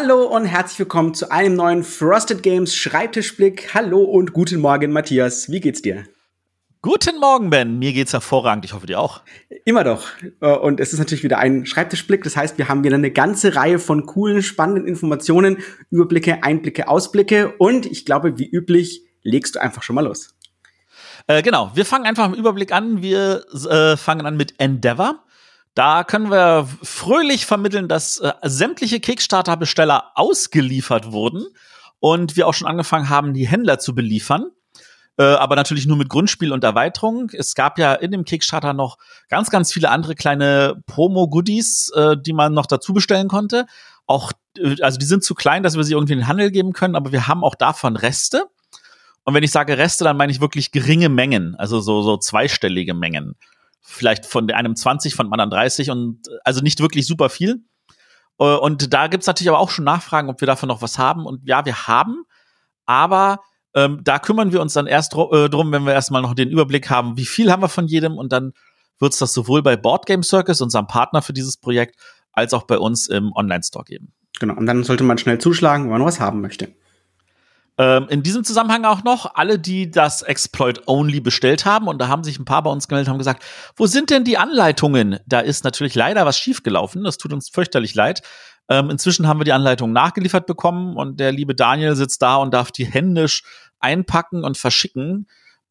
Hallo und herzlich willkommen zu einem neuen Frosted Games Schreibtischblick. Hallo und guten Morgen, Matthias. Wie geht's dir? Guten Morgen, Ben. Mir geht's hervorragend. Ich hoffe, dir auch. Immer doch. Äh, und es ist natürlich wieder ein Schreibtischblick. Das heißt, wir haben wieder eine ganze Reihe von coolen, spannenden Informationen, Überblicke, Einblicke, Ausblicke. Und ich glaube, wie üblich, legst du einfach schon mal los. Äh, genau. Wir fangen einfach im Überblick an. Wir äh, fangen an mit Endeavor. Da können wir fröhlich vermitteln, dass äh, sämtliche Kickstarter-Besteller ausgeliefert wurden und wir auch schon angefangen haben, die Händler zu beliefern. Äh, aber natürlich nur mit Grundspiel und Erweiterung. Es gab ja in dem Kickstarter noch ganz, ganz viele andere kleine Promo-Goodies, äh, die man noch dazu bestellen konnte. Auch, äh, also die sind zu klein, dass wir sie irgendwie in den Handel geben können, aber wir haben auch davon Reste. Und wenn ich sage Reste, dann meine ich wirklich geringe Mengen, also so, so zweistellige Mengen vielleicht von einem 20, von dem anderen 30 und also nicht wirklich super viel. Äh, und da gibt's natürlich aber auch schon Nachfragen, ob wir davon noch was haben. Und ja, wir haben, aber ähm, da kümmern wir uns dann erst äh, drum, wenn wir erstmal noch den Überblick haben, wie viel haben wir von jedem und dann wird's das sowohl bei Board Game Circus, unserem Partner für dieses Projekt, als auch bei uns im Online-Store geben. Genau, und dann sollte man schnell zuschlagen, wenn man was haben möchte. Ähm, in diesem Zusammenhang auch noch, alle, die das Exploit-Only bestellt haben, und da haben sich ein paar bei uns gemeldet, haben gesagt, wo sind denn die Anleitungen? Da ist natürlich leider was schiefgelaufen, das tut uns fürchterlich leid. Ähm, inzwischen haben wir die Anleitungen nachgeliefert bekommen und der liebe Daniel sitzt da und darf die händisch einpacken und verschicken.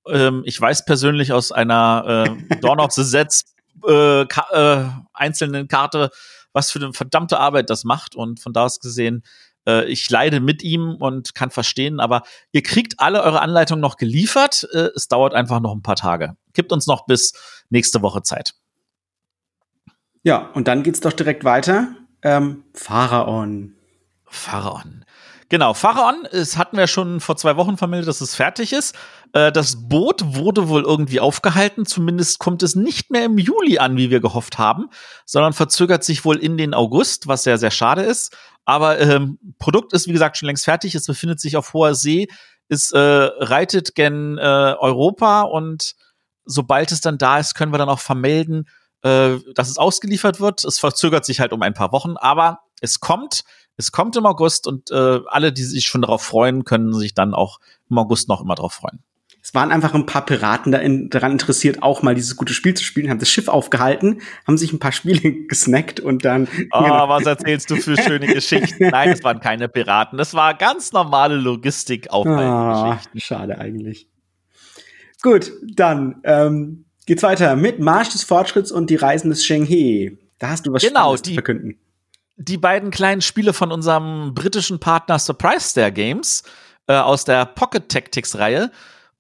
Ähm, ich weiß persönlich aus einer äh, Dawn of the Sets äh, ka äh, einzelnen Karte, was für eine verdammte Arbeit das macht und von da aus gesehen äh, ich leide mit ihm und kann verstehen, aber ihr kriegt alle eure Anleitungen noch geliefert. Äh, es dauert einfach noch ein paar Tage. Gibt uns noch bis nächste Woche Zeit. Ja, und dann geht's doch direkt weiter. Ähm, Pharaon. Pharaon. Genau, Pharaon, es hatten wir schon vor zwei Wochen vermeldet, dass es fertig ist. Äh, das Boot wurde wohl irgendwie aufgehalten. Zumindest kommt es nicht mehr im Juli an, wie wir gehofft haben, sondern verzögert sich wohl in den August, was sehr, sehr schade ist. Aber ähm, Produkt ist, wie gesagt, schon längst fertig. Es befindet sich auf hoher See. Es äh, reitet gen äh, Europa und sobald es dann da ist, können wir dann auch vermelden, äh, dass es ausgeliefert wird. Es verzögert sich halt um ein paar Wochen, aber es kommt. Es kommt im August und äh, alle, die sich schon darauf freuen, können sich dann auch im August noch immer darauf freuen es waren einfach ein paar Piraten da in, daran interessiert, auch mal dieses gute Spiel zu spielen, haben das Schiff aufgehalten, haben sich ein paar Spiele gesnackt und dann. Oh, genau. was erzählst du für schöne Geschichten? Nein, es waren keine Piraten. Das war ganz normale Logistik auf oh, Schade eigentlich. Gut, dann ähm, geht's weiter mit Marsch des Fortschritts und die Reisen des Shenghe. Da hast du was genau, die, zu verkünden. Die beiden kleinen Spiele von unserem britischen Partner Surprise Star Games äh, aus der Pocket Tactics Reihe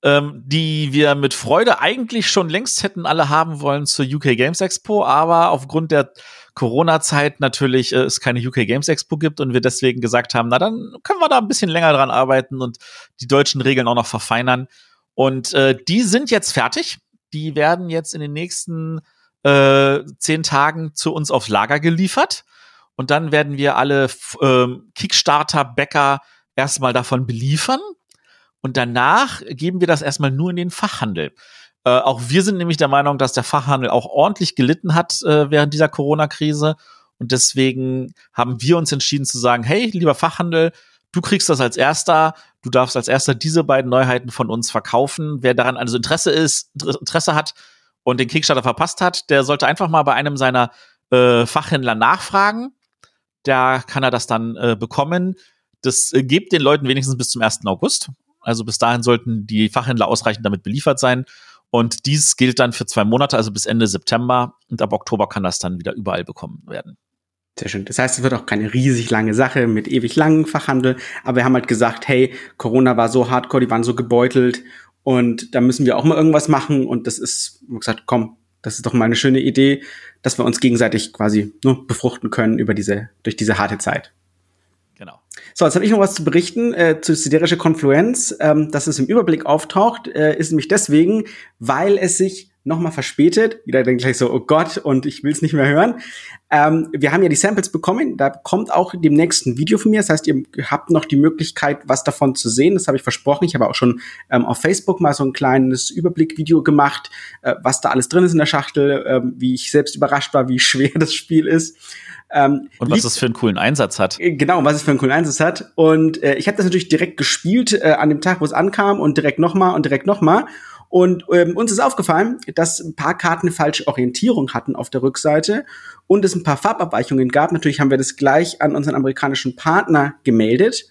ähm, die wir mit Freude eigentlich schon längst hätten alle haben wollen zur UK Games Expo, aber aufgrund der Corona-Zeit natürlich äh, es keine UK Games Expo gibt und wir deswegen gesagt haben, na dann können wir da ein bisschen länger dran arbeiten und die deutschen Regeln auch noch verfeinern. Und äh, die sind jetzt fertig. Die werden jetzt in den nächsten äh, zehn Tagen zu uns aufs Lager geliefert. Und dann werden wir alle äh, Kickstarter-Bäcker erstmal davon beliefern und danach geben wir das erstmal nur in den Fachhandel. Äh, auch wir sind nämlich der Meinung, dass der Fachhandel auch ordentlich gelitten hat äh, während dieser Corona-Krise. Und deswegen haben wir uns entschieden zu sagen, hey, lieber Fachhandel, du kriegst das als erster, du darfst als erster diese beiden Neuheiten von uns verkaufen. Wer daran also Interesse ist, Interesse hat und den Kickstarter verpasst hat, der sollte einfach mal bei einem seiner äh, Fachhändler nachfragen. Da kann er das dann äh, bekommen. Das äh, gibt den Leuten wenigstens bis zum 1. August. Also bis dahin sollten die Fachhändler ausreichend damit beliefert sein. Und dies gilt dann für zwei Monate, also bis Ende September. Und ab Oktober kann das dann wieder überall bekommen werden. Sehr schön. Das heißt, es wird auch keine riesig lange Sache mit ewig langen Fachhandel. Aber wir haben halt gesagt, hey, Corona war so hardcore, die waren so gebeutelt und da müssen wir auch mal irgendwas machen. Und das ist, wie gesagt, komm, das ist doch mal eine schöne Idee, dass wir uns gegenseitig quasi nur befruchten können über diese, durch diese harte Zeit. Genau. So, jetzt habe ich noch was zu berichten äh, zu siderische Konfluenz. Ähm, dass es im Überblick auftaucht, äh, ist nämlich deswegen, weil es sich nochmal verspätet. Wieder dann gleich so, oh Gott, und ich will es nicht mehr hören. Ähm, wir haben ja die Samples bekommen. Da kommt auch demnächst ein Video von mir. Das heißt, ihr habt noch die Möglichkeit, was davon zu sehen. Das habe ich versprochen. Ich habe auch schon ähm, auf Facebook mal so ein kleines Überblickvideo gemacht, äh, was da alles drin ist in der Schachtel, äh, wie ich selbst überrascht war, wie schwer das Spiel ist. Ähm, und was es für einen coolen Einsatz hat. Äh, genau, was es für einen coolen Einsatz hat. Und äh, ich habe das natürlich direkt gespielt äh, an dem Tag, wo es ankam und direkt nochmal und direkt nochmal. Und ähm, uns ist aufgefallen, dass ein paar Karten eine falsche Orientierung hatten auf der Rückseite und es ein paar Farbabweichungen gab. Natürlich haben wir das gleich an unseren amerikanischen Partner gemeldet.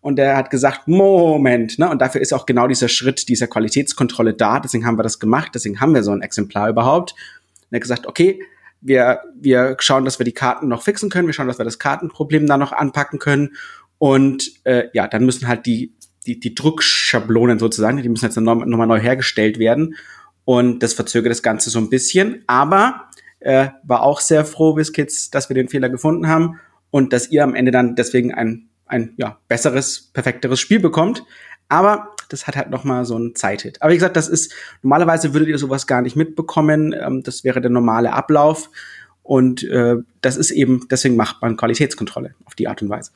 Und der hat gesagt, Moment, ne? Und dafür ist auch genau dieser Schritt dieser Qualitätskontrolle da. Deswegen haben wir das gemacht. Deswegen haben wir so ein Exemplar überhaupt. Und er hat gesagt, okay, wir, wir schauen, dass wir die Karten noch fixen können. Wir schauen, dass wir das Kartenproblem da noch anpacken können. Und äh, ja, dann müssen halt die die, die Druckschablonen sozusagen, die müssen jetzt nochmal noch neu hergestellt werden. Und das verzögert das Ganze so ein bisschen. Aber äh, war auch sehr froh, Wiskits, dass wir den Fehler gefunden haben und dass ihr am Ende dann deswegen ein, ein ja, besseres, perfekteres Spiel bekommt. Aber das hat halt noch mal so einen Zeithit. Aber wie gesagt, das ist normalerweise würdet ihr sowas gar nicht mitbekommen. Ähm, das wäre der normale Ablauf. Und äh, das ist eben, deswegen macht man Qualitätskontrolle auf die Art und Weise.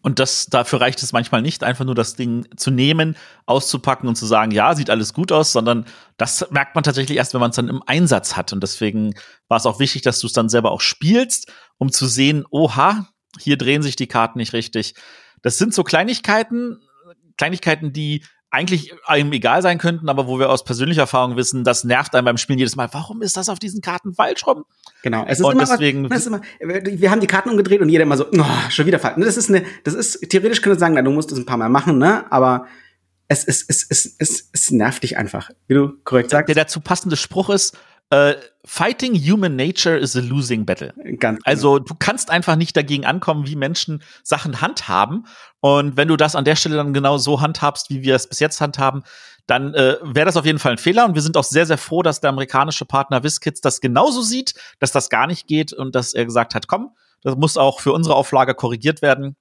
Und das, dafür reicht es manchmal nicht, einfach nur das Ding zu nehmen, auszupacken und zu sagen, ja, sieht alles gut aus, sondern das merkt man tatsächlich erst, wenn man es dann im Einsatz hat. Und deswegen war es auch wichtig, dass du es dann selber auch spielst, um zu sehen, oha, hier drehen sich die Karten nicht richtig. Das sind so Kleinigkeiten, Kleinigkeiten, die eigentlich einem egal sein könnten, aber wo wir aus persönlicher Erfahrung wissen, das nervt einem beim Spielen jedes Mal. Warum ist das auf diesen Karten falsch rum? Genau. Es ist und immer, deswegen, was, ist immer, wir haben die Karten umgedreht und jeder immer so, oh, schon wieder falsch. Das ist eine, das ist, theoretisch könnte sagen, na, du musst das ein paar Mal machen, ne, aber es, es, es, es, es, es nervt dich einfach, wie du korrekt sagst. Der dazu passende Spruch ist, Uh, fighting human nature is a losing battle. Ganz genau. Also du kannst einfach nicht dagegen ankommen, wie Menschen Sachen handhaben. Und wenn du das an der Stelle dann genau so handhabst, wie wir es bis jetzt handhaben, dann äh, wäre das auf jeden Fall ein Fehler. Und wir sind auch sehr, sehr froh, dass der amerikanische Partner WizKids das genauso sieht, dass das gar nicht geht und dass er gesagt hat, komm, das muss auch für unsere Auflage korrigiert werden.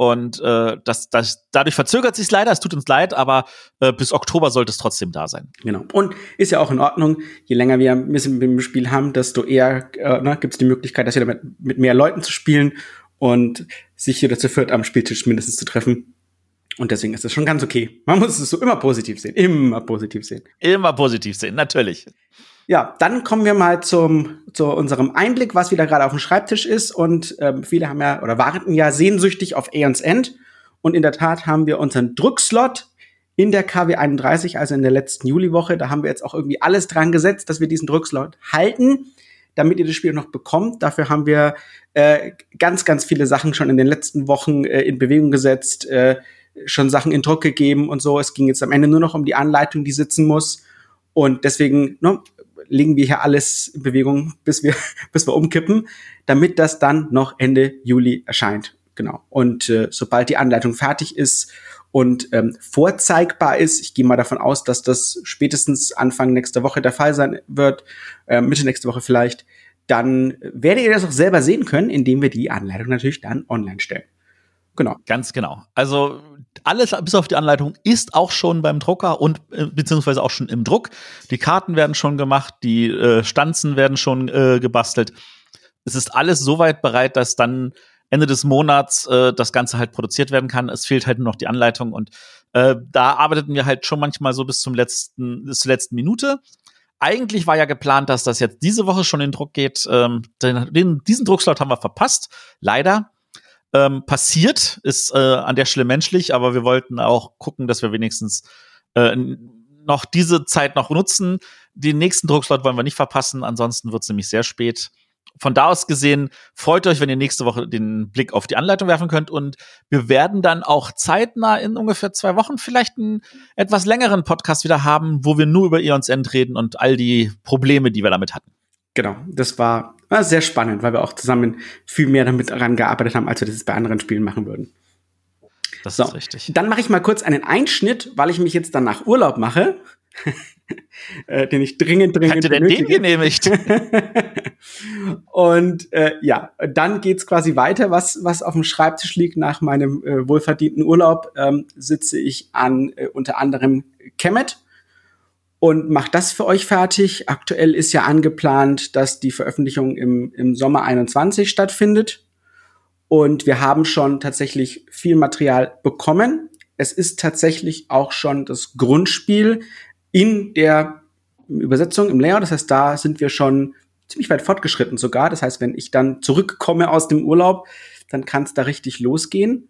Und äh, das, das, dadurch verzögert sich leider, es tut uns leid, aber äh, bis Oktober sollte es trotzdem da sein. Genau. Und ist ja auch in Ordnung, je länger wir ein bisschen mit dem Spiel haben, desto eher äh, ne, gibt es die Möglichkeit, dass wir damit mit mehr Leuten zu spielen und sich hier dazu führt, am Spieltisch mindestens zu treffen. Und deswegen ist es schon ganz okay. Man muss es so immer positiv sehen. Immer positiv sehen. Immer positiv sehen, natürlich. Ja, dann kommen wir mal zum, zu unserem Einblick, was wieder gerade auf dem Schreibtisch ist. Und ähm, viele haben ja oder warten ja sehnsüchtig auf Aeons End. Und in der Tat haben wir unseren Druckslot in der KW 31, also in der letzten Juliwoche. Da haben wir jetzt auch irgendwie alles dran gesetzt, dass wir diesen Druckslot halten, damit ihr das Spiel noch bekommt. Dafür haben wir äh, ganz, ganz viele Sachen schon in den letzten Wochen äh, in Bewegung gesetzt, äh, schon Sachen in Druck gegeben und so. Es ging jetzt am Ende nur noch um die Anleitung, die sitzen muss. Und deswegen ne, legen wir hier alles in Bewegung, bis wir, bis wir umkippen, damit das dann noch Ende Juli erscheint. Genau. Und äh, sobald die Anleitung fertig ist und ähm, vorzeigbar ist, ich gehe mal davon aus, dass das spätestens Anfang nächster Woche der Fall sein wird, äh, Mitte nächste Woche vielleicht, dann werdet ihr das auch selber sehen können, indem wir die Anleitung natürlich dann online stellen. Genau. Ganz genau. Also alles bis auf die Anleitung ist auch schon beim Drucker und äh, beziehungsweise auch schon im Druck. Die Karten werden schon gemacht, die äh, Stanzen werden schon äh, gebastelt. Es ist alles soweit bereit, dass dann Ende des Monats äh, das Ganze halt produziert werden kann. Es fehlt halt nur noch die Anleitung und äh, da arbeiteten wir halt schon manchmal so bis zum letzten, bis zur letzten Minute. Eigentlich war ja geplant, dass das jetzt diese Woche schon in Druck geht. Ähm, den, diesen Druckslot haben wir verpasst, leider ähm, passiert, ist äh, an der Stelle menschlich, aber wir wollten auch gucken, dass wir wenigstens äh, noch diese Zeit noch nutzen. Den nächsten Druckslot wollen wir nicht verpassen, ansonsten wird es nämlich sehr spät. Von da aus gesehen, freut euch, wenn ihr nächste Woche den Blick auf die Anleitung werfen könnt und wir werden dann auch zeitnah in ungefähr zwei Wochen vielleicht einen etwas längeren Podcast wieder haben, wo wir nur über Eons End reden und all die Probleme, die wir damit hatten. Genau, das war war sehr spannend, weil wir auch zusammen viel mehr damit daran gearbeitet haben, als wir das bei anderen Spielen machen würden. Das so, ist richtig. Dann mache ich mal kurz einen Einschnitt, weil ich mich jetzt dann nach Urlaub mache. äh, den ich dringend, dringend Hätte denn den genehmigt? und äh, ja, dann geht's quasi weiter, was, was auf dem Schreibtisch liegt nach meinem äh, wohlverdienten Urlaub, ähm, sitze ich an äh, unter anderem Kemet und macht das für euch fertig. Aktuell ist ja angeplant, dass die Veröffentlichung im, im Sommer 21 stattfindet. Und wir haben schon tatsächlich viel Material bekommen. Es ist tatsächlich auch schon das Grundspiel in der Übersetzung, im Layout. Das heißt, da sind wir schon ziemlich weit fortgeschritten sogar. Das heißt, wenn ich dann zurückkomme aus dem Urlaub, dann kann es da richtig losgehen.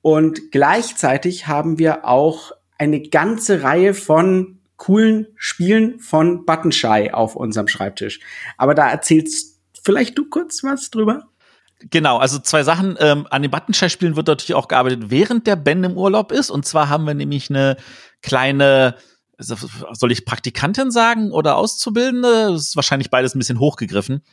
Und gleichzeitig haben wir auch eine ganze Reihe von coolen Spielen von Buttonshy auf unserem Schreibtisch. Aber da erzählst vielleicht du kurz was drüber? Genau, also zwei Sachen. Ähm, an den Buttonshy-Spielen wird natürlich auch gearbeitet, während der Ben im Urlaub ist. Und zwar haben wir nämlich eine kleine, soll ich Praktikantin sagen oder Auszubildende? Das ist wahrscheinlich beides ein bisschen hochgegriffen.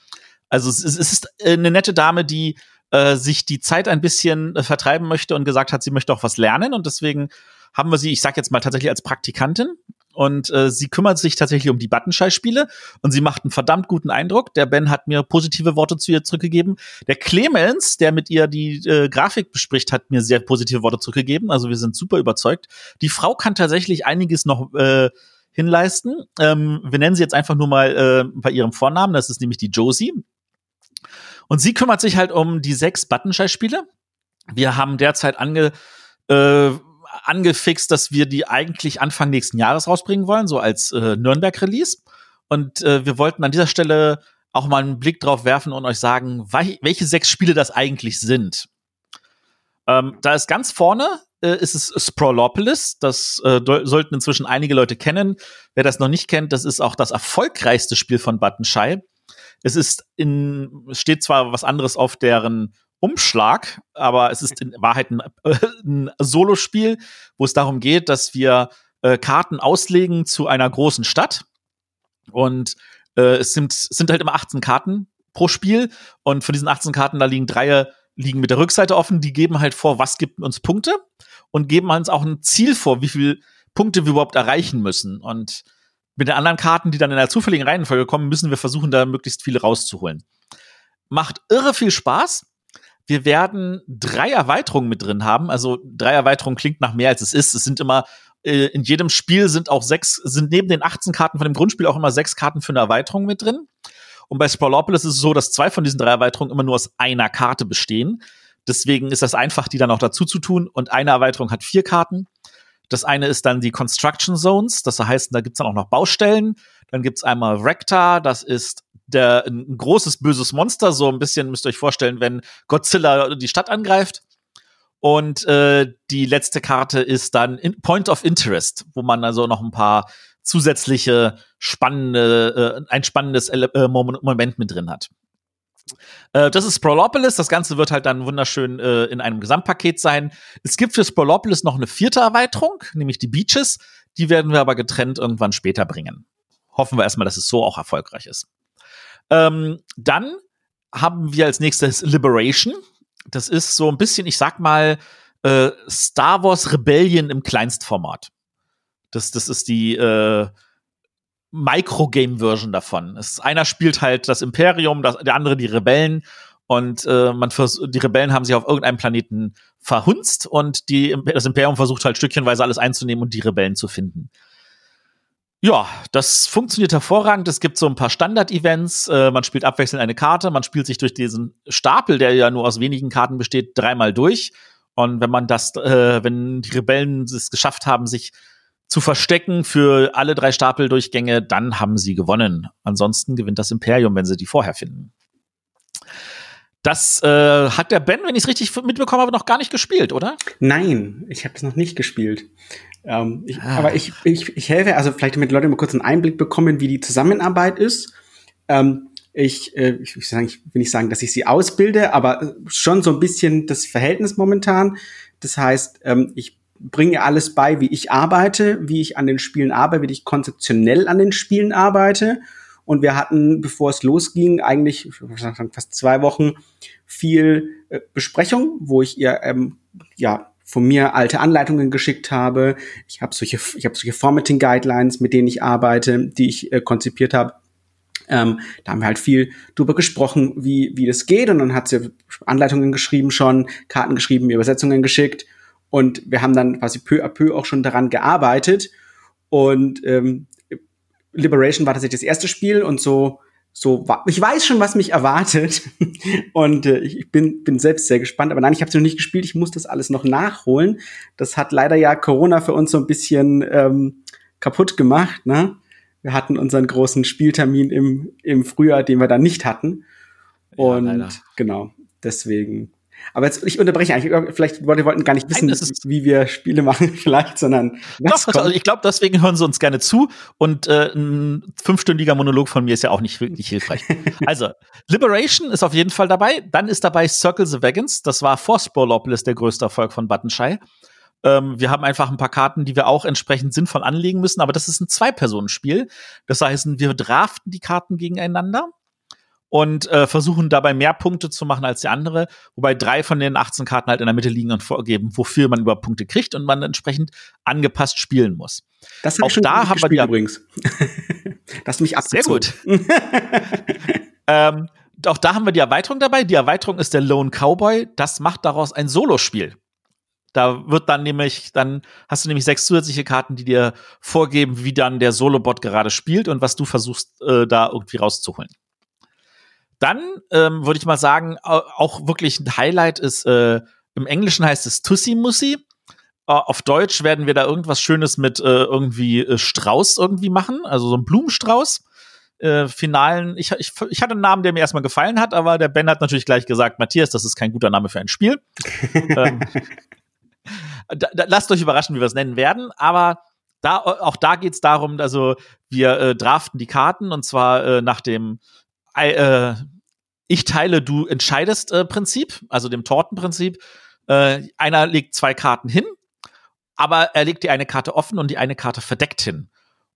Also es, ist eine nette Dame, die äh, sich die Zeit ein bisschen äh, vertreiben möchte und gesagt hat, sie möchte auch was lernen. Und deswegen haben wir sie, ich sag jetzt mal tatsächlich als Praktikantin und äh, sie kümmert sich tatsächlich um die Buttonschei-Spiele und sie macht einen verdammt guten Eindruck. Der Ben hat mir positive Worte zu ihr zurückgegeben. Der Clemens, der mit ihr die äh, Grafik bespricht, hat mir sehr positive Worte zurückgegeben. Also wir sind super überzeugt. Die Frau kann tatsächlich einiges noch äh, hinleisten. Ähm, wir nennen sie jetzt einfach nur mal äh, bei ihrem Vornamen. Das ist nämlich die Josie. Und sie kümmert sich halt um die sechs Buttonschei-Spiele. Wir haben derzeit ange äh, angefixt, dass wir die eigentlich Anfang nächsten Jahres rausbringen wollen, so als äh, Nürnberg-Release. Und äh, wir wollten an dieser Stelle auch mal einen Blick drauf werfen und euch sagen, welche sechs Spiele das eigentlich sind. Ähm, da ist ganz vorne äh, ist es Sprawlopolis. Das äh, sollten inzwischen einige Leute kennen. Wer das noch nicht kennt, das ist auch das erfolgreichste Spiel von Buttonshy. Es ist in, steht zwar was anderes auf deren Umschlag, aber es ist in Wahrheit ein, äh, ein Solospiel, wo es darum geht, dass wir äh, Karten auslegen zu einer großen Stadt. Und äh, es, sind, es sind halt immer 18 Karten pro Spiel. Und von diesen 18 Karten, da liegen drei liegen mit der Rückseite offen, die geben halt vor, was gibt uns Punkte und geben uns auch ein Ziel vor, wie viele Punkte wir überhaupt erreichen müssen. Und mit den anderen Karten, die dann in der zufälligen Reihenfolge kommen, müssen wir versuchen, da möglichst viele rauszuholen. Macht irre viel Spaß. Wir werden drei Erweiterungen mit drin haben. Also drei Erweiterungen klingt nach mehr als es ist. Es sind immer äh, in jedem Spiel sind auch sechs, sind neben den 18 Karten von dem Grundspiel auch immer sechs Karten für eine Erweiterung mit drin. Und bei Sprawlopolis ist es so, dass zwei von diesen drei Erweiterungen immer nur aus einer Karte bestehen. Deswegen ist das einfach, die dann auch dazu zu tun. Und eine Erweiterung hat vier Karten. Das eine ist dann die Construction Zones. Das heißt, da gibt's dann auch noch Baustellen. Dann gibt's einmal Recta, das ist der, ein großes böses Monster, so ein bisschen müsst ihr euch vorstellen, wenn Godzilla die Stadt angreift. Und äh, die letzte Karte ist dann in Point of Interest, wo man also noch ein paar zusätzliche spannende, äh, ein spannendes Ele äh, Moment mit drin hat. Äh, das ist Prolopolis. Das Ganze wird halt dann wunderschön äh, in einem Gesamtpaket sein. Es gibt für Prolopolis noch eine vierte Erweiterung, nämlich die Beaches. Die werden wir aber getrennt irgendwann später bringen. Hoffen wir erstmal, dass es so auch erfolgreich ist. Ähm, dann haben wir als nächstes Liberation. Das ist so ein bisschen, ich sag mal, äh, Star Wars Rebellion im Kleinstformat. Das, das ist die äh, Microgame-Version davon. Es, einer spielt halt das Imperium, das, der andere die Rebellen. Und äh, man die Rebellen haben sich auf irgendeinem Planeten verhunzt und die, das Imperium versucht halt stückchenweise alles einzunehmen und die Rebellen zu finden. Ja, das funktioniert hervorragend. Es gibt so ein paar Standard-Events. Äh, man spielt abwechselnd eine Karte. Man spielt sich durch diesen Stapel, der ja nur aus wenigen Karten besteht, dreimal durch. Und wenn man das, äh, wenn die Rebellen es geschafft haben, sich zu verstecken für alle drei Stapeldurchgänge, dann haben sie gewonnen. Ansonsten gewinnt das Imperium, wenn sie die vorher finden. Das äh, hat der Ben, wenn ich es richtig mitbekommen habe, noch gar nicht gespielt, oder? Nein, ich habe es noch nicht gespielt. Ähm, ich, ah. Aber ich, ich, ich helfe, also vielleicht damit Leute mal kurz einen Einblick bekommen, wie die Zusammenarbeit ist. Ähm, ich, äh, ich, will sagen, ich will nicht sagen, dass ich sie ausbilde, aber schon so ein bisschen das Verhältnis momentan. Das heißt, ähm, ich bringe alles bei, wie ich arbeite, wie ich an den Spielen arbeite, wie ich konzeptionell an den Spielen arbeite. Und wir hatten, bevor es losging, eigentlich fast zwei Wochen viel äh, Besprechung, wo ich ihr ähm, ja von mir alte Anleitungen geschickt habe. Ich habe solche, ich habe solche Formatting Guidelines, mit denen ich arbeite, die ich äh, konzipiert habe. Ähm, da haben wir halt viel drüber gesprochen, wie, wie das geht. Und dann hat sie Anleitungen geschrieben schon, Karten geschrieben, Übersetzungen geschickt. Und wir haben dann quasi peu à peu auch schon daran gearbeitet. Und ähm, Liberation war tatsächlich das erste Spiel und so so ich weiß schon, was mich erwartet und äh, ich bin bin selbst sehr gespannt. Aber nein, ich habe es noch nicht gespielt. Ich muss das alles noch nachholen. Das hat leider ja Corona für uns so ein bisschen ähm, kaputt gemacht. Ne? Wir hatten unseren großen Spieltermin im, im Frühjahr, den wir dann nicht hatten. Und ja, genau, deswegen aber jetzt, ich unterbreche eigentlich, vielleicht wir wollten gar nicht wissen, Nein, wie wir Spiele machen, vielleicht, sondern Doch, also ich glaube, deswegen hören sie uns gerne zu und äh, ein fünfstündiger Monolog von mir ist ja auch nicht wirklich hilfreich. also, Liberation ist auf jeden Fall dabei. Dann ist dabei Circle the Wagons. Das war vor Spolopolis der größte Erfolg von Buttonshy. Ähm, wir haben einfach ein paar Karten, die wir auch entsprechend sinnvoll anlegen müssen, aber das ist ein Zwei-Personen-Spiel. Das heißt, wir draften die Karten gegeneinander und äh, versuchen dabei mehr Punkte zu machen als die andere, wobei drei von den 18 Karten halt in der Mitte liegen und vorgeben, wofür man über Punkte kriegt und man entsprechend angepasst spielen muss. Das hab auch ich da haben wir die übrigens. das mich abgezogen. Sehr gut. ähm, auch da haben wir die Erweiterung dabei. Die Erweiterung ist der Lone Cowboy. Das macht daraus ein Solospiel. Da wird dann nämlich, dann hast du nämlich sechs zusätzliche Karten, die dir vorgeben, wie dann der Solobot gerade spielt und was du versuchst, äh, da irgendwie rauszuholen. Dann ähm, würde ich mal sagen, auch wirklich ein Highlight ist, äh, im Englischen heißt es Tussi Mussi. Äh, auf Deutsch werden wir da irgendwas Schönes mit äh, irgendwie äh, Strauß irgendwie machen, also so ein Blumenstrauß. Äh, finalen, ich, ich, ich hatte einen Namen, der mir erstmal gefallen hat, aber der Ben hat natürlich gleich gesagt, Matthias, das ist kein guter Name für ein Spiel. ähm, da, da, lasst euch überraschen, wie wir es nennen werden, aber da, auch da geht es darum, also wir äh, draften die Karten und zwar äh, nach dem äh, ich teile, du entscheidest äh, Prinzip, also dem Tortenprinzip. Äh, einer legt zwei Karten hin, aber er legt die eine Karte offen und die eine Karte verdeckt hin.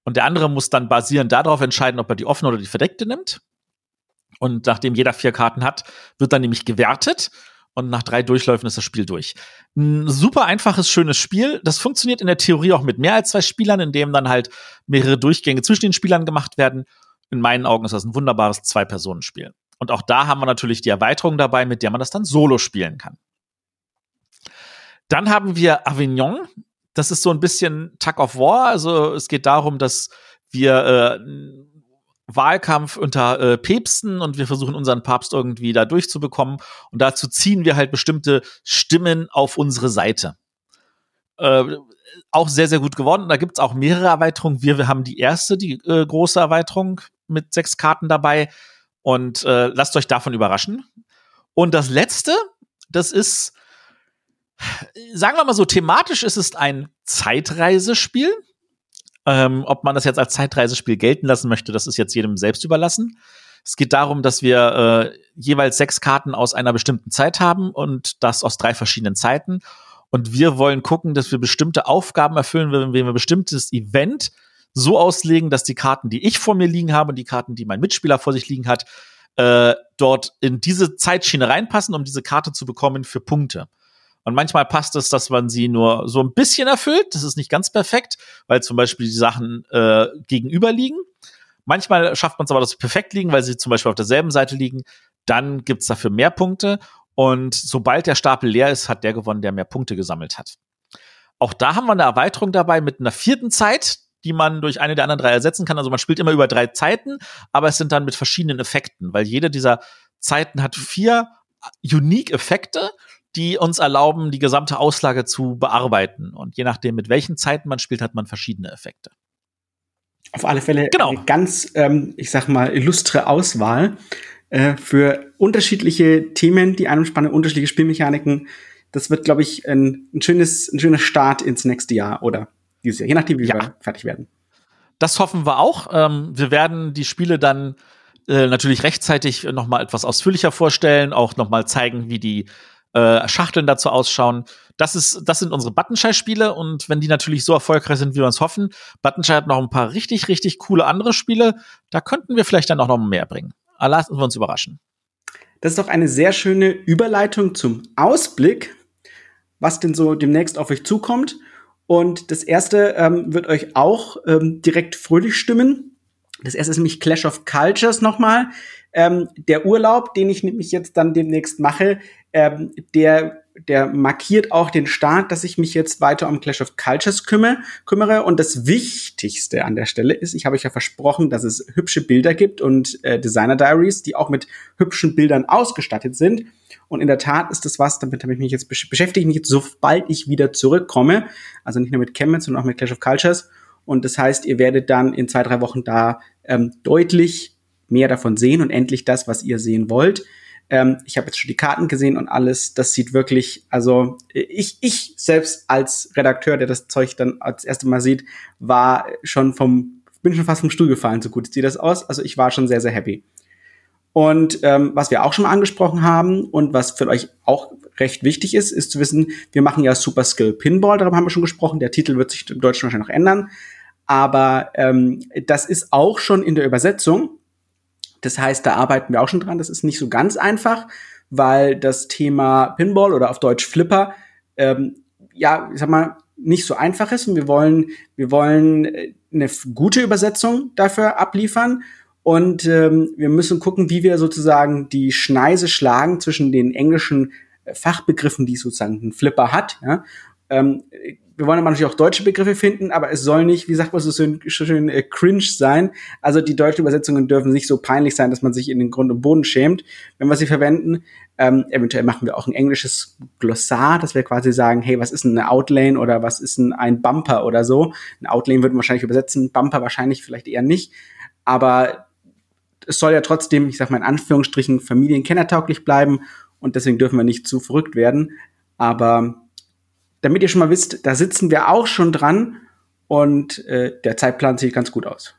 Und der andere muss dann basierend darauf entscheiden, ob er die offene oder die verdeckte nimmt. Und nachdem jeder vier Karten hat, wird dann nämlich gewertet. Und nach drei Durchläufen ist das Spiel durch. Ein super einfaches, schönes Spiel. Das funktioniert in der Theorie auch mit mehr als zwei Spielern, indem dann halt mehrere Durchgänge zwischen den Spielern gemacht werden in meinen Augen ist das ein wunderbares Zwei-Personen-Spiel. Und auch da haben wir natürlich die Erweiterung dabei, mit der man das dann solo spielen kann. Dann haben wir Avignon. Das ist so ein bisschen Tug of War. Also es geht darum, dass wir äh, Wahlkampf unter äh, Päpsten und wir versuchen unseren Papst irgendwie da durchzubekommen. Und dazu ziehen wir halt bestimmte Stimmen auf unsere Seite. Äh, auch sehr, sehr gut geworden. Da gibt es auch mehrere Erweiterungen. Wir, wir haben die erste, die äh, große Erweiterung mit sechs Karten dabei. Und äh, lasst euch davon überraschen. Und das letzte, das ist, sagen wir mal so, thematisch ist es ein Zeitreisespiel. Ähm, ob man das jetzt als Zeitreisespiel gelten lassen möchte, das ist jetzt jedem selbst überlassen. Es geht darum, dass wir äh, jeweils sechs Karten aus einer bestimmten Zeit haben und das aus drei verschiedenen Zeiten. Und wir wollen gucken, dass wir bestimmte Aufgaben erfüllen, wenn wir ein bestimmtes Event so auslegen, dass die Karten, die ich vor mir liegen habe und die Karten, die mein Mitspieler vor sich liegen hat, äh, dort in diese Zeitschiene reinpassen, um diese Karte zu bekommen für Punkte. Und manchmal passt es, dass man sie nur so ein bisschen erfüllt. Das ist nicht ganz perfekt, weil zum Beispiel die Sachen äh, gegenüber liegen. Manchmal schafft man es aber, dass sie perfekt liegen, weil sie zum Beispiel auf derselben Seite liegen. Dann gibt's dafür mehr Punkte. Und sobald der Stapel leer ist, hat der gewonnen, der mehr Punkte gesammelt hat. Auch da haben wir eine Erweiterung dabei mit einer vierten Zeit die man durch eine der anderen drei ersetzen kann. Also man spielt immer über drei Zeiten, aber es sind dann mit verschiedenen Effekten, weil jede dieser Zeiten hat vier Unique-Effekte, die uns erlauben, die gesamte Auslage zu bearbeiten. Und je nachdem, mit welchen Zeiten man spielt, hat man verschiedene Effekte. Auf alle Fälle genau. eine ganz, ähm, ich sag mal, illustre Auswahl äh, für unterschiedliche Themen, die einem spannen, unterschiedliche Spielmechaniken. Das wird, glaube ich, ein, ein, schönes, ein schöner Start ins nächste Jahr, oder? dieses Jahr, je nachdem, wie ja. wir fertig werden. Das hoffen wir auch. Ähm, wir werden die Spiele dann äh, natürlich rechtzeitig noch mal etwas ausführlicher vorstellen, auch noch mal zeigen, wie die äh, Schachteln dazu ausschauen. Das ist, das sind unsere Buttonschei-Spiele und wenn die natürlich so erfolgreich sind, wie wir uns hoffen, Buttonschei hat noch ein paar richtig, richtig coole andere Spiele. Da könnten wir vielleicht dann auch noch mehr bringen. Aber lassen wir uns überraschen. Das ist doch eine sehr schöne Überleitung zum Ausblick, was denn so demnächst auf euch zukommt. Und das erste ähm, wird euch auch ähm, direkt fröhlich stimmen. Das erste ist nämlich Clash of Cultures nochmal. Ähm, der Urlaub, den ich nämlich jetzt dann demnächst mache, ähm, der der markiert auch den Start, dass ich mich jetzt weiter um Clash of Cultures kümmere. kümmere. Und das Wichtigste an der Stelle ist, ich habe euch ja versprochen, dass es hübsche Bilder gibt und äh, Designer Diaries, die auch mit hübschen Bildern ausgestattet sind. Und in der Tat ist das was, damit habe ich mich jetzt beschäftige mich jetzt, sobald ich wieder zurückkomme. Also nicht nur mit Chemnitz, sondern auch mit Clash of Cultures. Und das heißt, ihr werdet dann in zwei, drei Wochen da ähm, deutlich mehr davon sehen und endlich das, was ihr sehen wollt. Ähm, ich habe jetzt schon die Karten gesehen und alles. Das sieht wirklich, also ich, ich selbst als Redakteur, der das Zeug dann als erste Mal sieht, war schon vom, bin schon fast vom Stuhl gefallen, so gut sieht das aus. Also ich war schon sehr, sehr happy. Und ähm, was wir auch schon mal angesprochen haben und was für euch auch recht wichtig ist, ist zu wissen, wir machen ja Super Skill Pinball, darüber haben wir schon gesprochen. Der Titel wird sich im Deutschen wahrscheinlich noch ändern. Aber ähm, das ist auch schon in der Übersetzung. Das heißt, da arbeiten wir auch schon dran. Das ist nicht so ganz einfach, weil das Thema Pinball oder auf Deutsch Flipper, ähm, ja, ich sag mal, nicht so einfach ist. Und wir wollen, wir wollen äh, eine gute Übersetzung dafür abliefern. Und ähm, wir müssen gucken, wie wir sozusagen die Schneise schlagen zwischen den englischen äh, Fachbegriffen, die sozusagen ein Flipper hat. Ja? Ähm, wir wollen aber natürlich auch deutsche Begriffe finden, aber es soll nicht, wie sagt man so schön, schön äh, cringe sein. Also die deutschen Übersetzungen dürfen nicht so peinlich sein, dass man sich in den Grund und Boden schämt, wenn wir sie verwenden. Ähm, eventuell machen wir auch ein englisches Glossar, dass wir quasi sagen, hey, was ist eine Outlane oder was ist ein Bumper oder so. Ein Outlane würden wahrscheinlich übersetzen, Bumper wahrscheinlich vielleicht eher nicht. Aber es soll ja trotzdem, ich sag mal in Anführungsstrichen, familienkennertauglich bleiben und deswegen dürfen wir nicht zu verrückt werden. Aber damit ihr schon mal wisst, da sitzen wir auch schon dran und äh, der Zeitplan sieht ganz gut aus.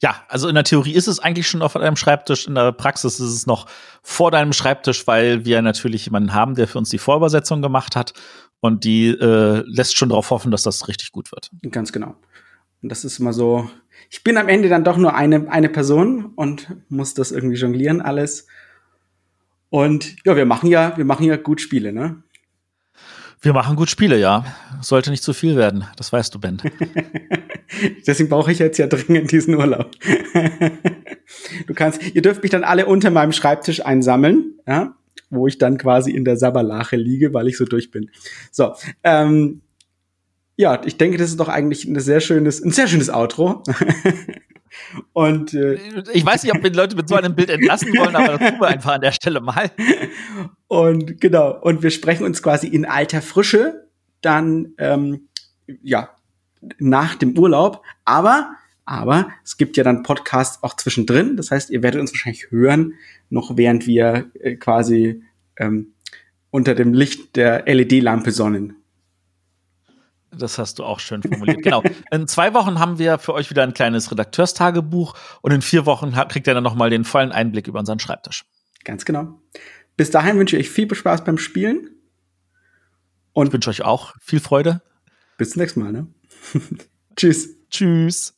Ja, also in der Theorie ist es eigentlich schon auf deinem Schreibtisch, in der Praxis ist es noch vor deinem Schreibtisch, weil wir natürlich jemanden haben, der für uns die Vorübersetzung gemacht hat und die äh, lässt schon darauf hoffen, dass das richtig gut wird. Ganz genau. Und das ist immer so, ich bin am Ende dann doch nur eine, eine Person und muss das irgendwie jonglieren alles. Und ja, wir machen ja, wir machen ja gut Spiele, ne? Wir machen gut Spiele, ja. Sollte nicht zu viel werden, das weißt du, Ben. Deswegen brauche ich jetzt ja dringend diesen Urlaub. du kannst, ihr dürft mich dann alle unter meinem Schreibtisch einsammeln, ja, wo ich dann quasi in der Sabberlache liege, weil ich so durch bin. So, ähm, ja, ich denke, das ist doch eigentlich ein sehr schönes, ein sehr schönes Outro. Und äh, ich weiß nicht, ob wir die Leute mit so einem Bild entlassen wollen, aber das tun wir einfach an der Stelle mal. Und genau, und wir sprechen uns quasi in alter Frische dann ähm, ja nach dem Urlaub. Aber aber es gibt ja dann Podcasts auch zwischendrin. Das heißt, ihr werdet uns wahrscheinlich hören, noch während wir äh, quasi ähm, unter dem Licht der LED-Lampe sonnen. Das hast du auch schön formuliert. genau. In zwei Wochen haben wir für euch wieder ein kleines Redakteurstagebuch und in vier Wochen kriegt ihr dann nochmal den vollen Einblick über unseren Schreibtisch. Ganz genau. Bis dahin wünsche ich viel Spaß beim Spielen. Und ich wünsche euch auch viel Freude. Bis zum nächsten Mal. Ne? Tschüss. Tschüss.